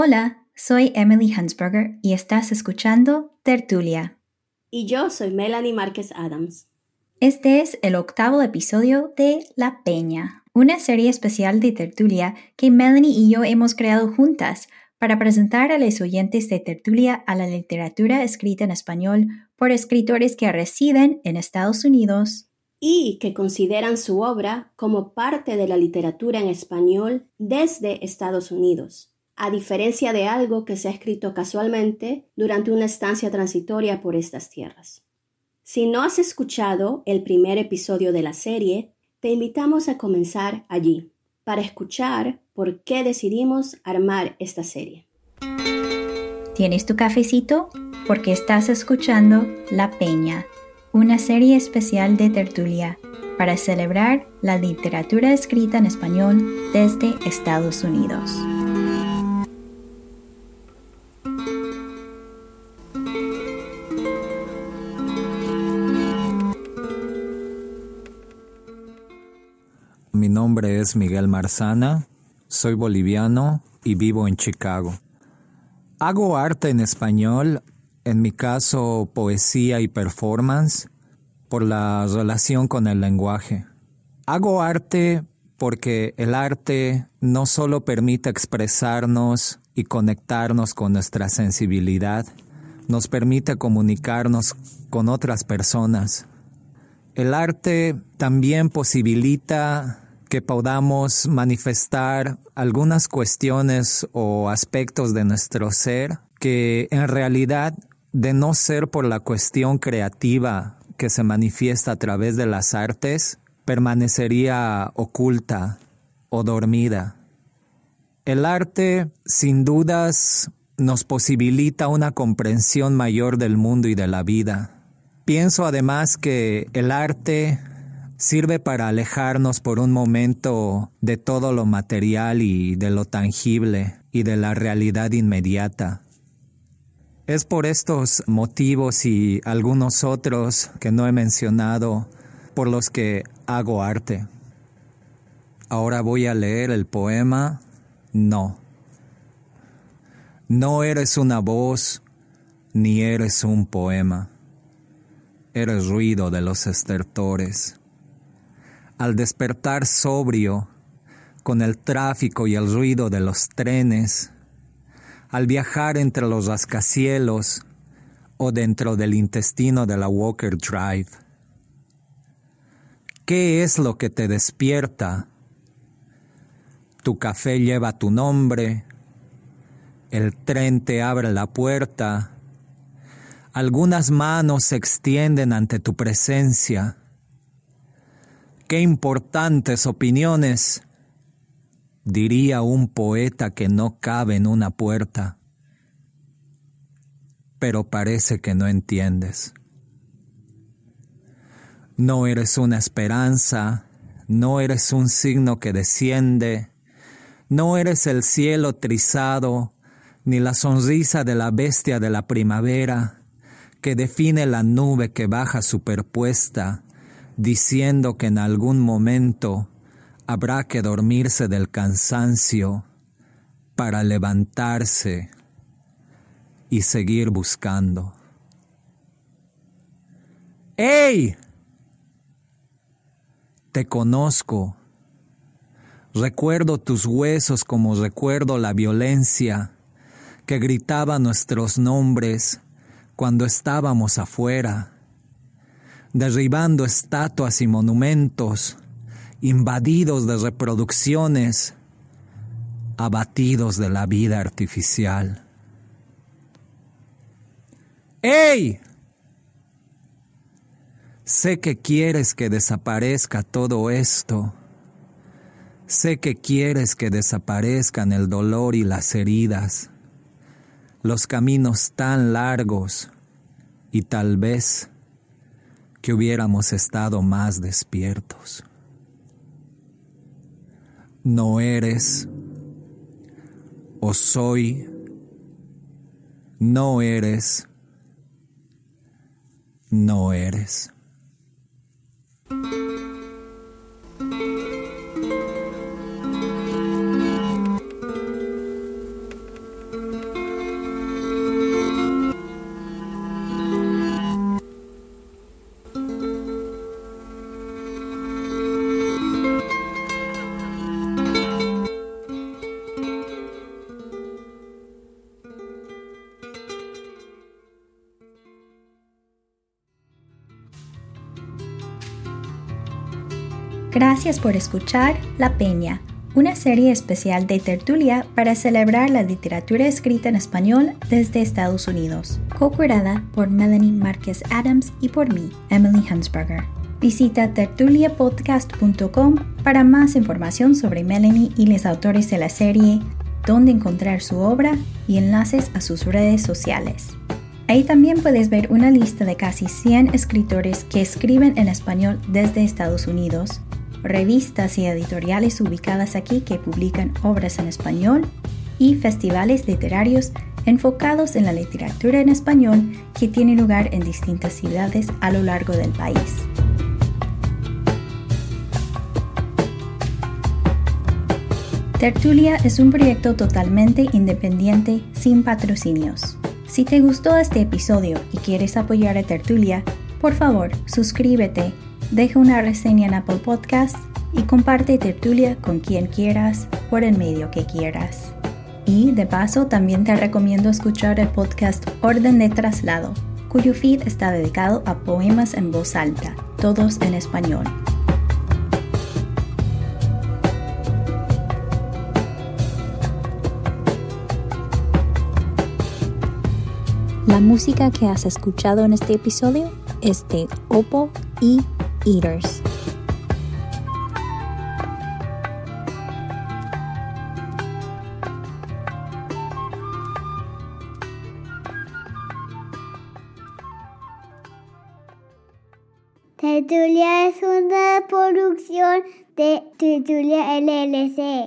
Hola, soy Emily Hansberger y estás escuchando Tertulia. Y yo soy Melanie Márquez Adams. Este es el octavo episodio de La Peña, una serie especial de Tertulia que Melanie y yo hemos creado juntas para presentar a los oyentes de Tertulia a la literatura escrita en español por escritores que residen en Estados Unidos y que consideran su obra como parte de la literatura en español desde Estados Unidos, a diferencia de algo que se ha escrito casualmente durante una estancia transitoria por estas tierras. Si no has escuchado el primer episodio de la serie, te invitamos a comenzar allí, para escuchar por qué decidimos armar esta serie. ¿Tienes tu cafecito? Porque estás escuchando La Peña una serie especial de tertulia para celebrar la literatura escrita en español desde Estados Unidos. Mi nombre es Miguel Marzana, soy boliviano y vivo en Chicago. Hago arte en español en mi caso poesía y performance, por la relación con el lenguaje. Hago arte porque el arte no solo permite expresarnos y conectarnos con nuestra sensibilidad, nos permite comunicarnos con otras personas. El arte también posibilita que podamos manifestar algunas cuestiones o aspectos de nuestro ser que en realidad de no ser por la cuestión creativa que se manifiesta a través de las artes, permanecería oculta o dormida. El arte, sin dudas, nos posibilita una comprensión mayor del mundo y de la vida. Pienso además que el arte sirve para alejarnos por un momento de todo lo material y de lo tangible y de la realidad inmediata. Es por estos motivos y algunos otros que no he mencionado por los que hago arte. Ahora voy a leer el poema No. No eres una voz ni eres un poema. Eres ruido de los estertores. Al despertar sobrio, con el tráfico y el ruido de los trenes, al viajar entre los rascacielos o dentro del intestino de la Walker Drive. ¿Qué es lo que te despierta? Tu café lleva tu nombre, el tren te abre la puerta, algunas manos se extienden ante tu presencia. Qué importantes opiniones diría un poeta que no cabe en una puerta, pero parece que no entiendes. No eres una esperanza, no eres un signo que desciende, no eres el cielo trizado, ni la sonrisa de la bestia de la primavera, que define la nube que baja superpuesta, diciendo que en algún momento habrá que dormirse del cansancio para levantarse y seguir buscando. ¡Ey! Te conozco. Recuerdo tus huesos como recuerdo la violencia que gritaba nuestros nombres cuando estábamos afuera, derribando estatuas y monumentos invadidos de reproducciones, abatidos de la vida artificial. ¡Ey! Sé que quieres que desaparezca todo esto. Sé que quieres que desaparezcan el dolor y las heridas, los caminos tan largos y tal vez que hubiéramos estado más despiertos no eres o soy, no eres, no eres. Gracias por escuchar La Peña, una serie especial de tertulia para celebrar la literatura escrita en español desde Estados Unidos, co-curada por Melanie Márquez Adams y por mí, Emily Hansberger. Visita tertuliapodcast.com para más información sobre Melanie y los autores de la serie, dónde encontrar su obra y enlaces a sus redes sociales. Ahí también puedes ver una lista de casi 100 escritores que escriben en español desde Estados Unidos, revistas y editoriales ubicadas aquí que publican obras en español y festivales literarios enfocados en la literatura en español que tienen lugar en distintas ciudades a lo largo del país. Tertulia es un proyecto totalmente independiente sin patrocinios. Si te gustó este episodio y quieres apoyar a Tertulia, por favor, suscríbete, deja una reseña en Apple Podcasts y comparte Tertulia con quien quieras por el medio que quieras. Y de paso también te recomiendo escuchar el podcast Orden de Traslado, cuyo feed está dedicado a poemas en voz alta, todos en español. La música que has escuchado en este episodio es de Oppo y Eaters. Tertulia es una producción de Tertulia LLC.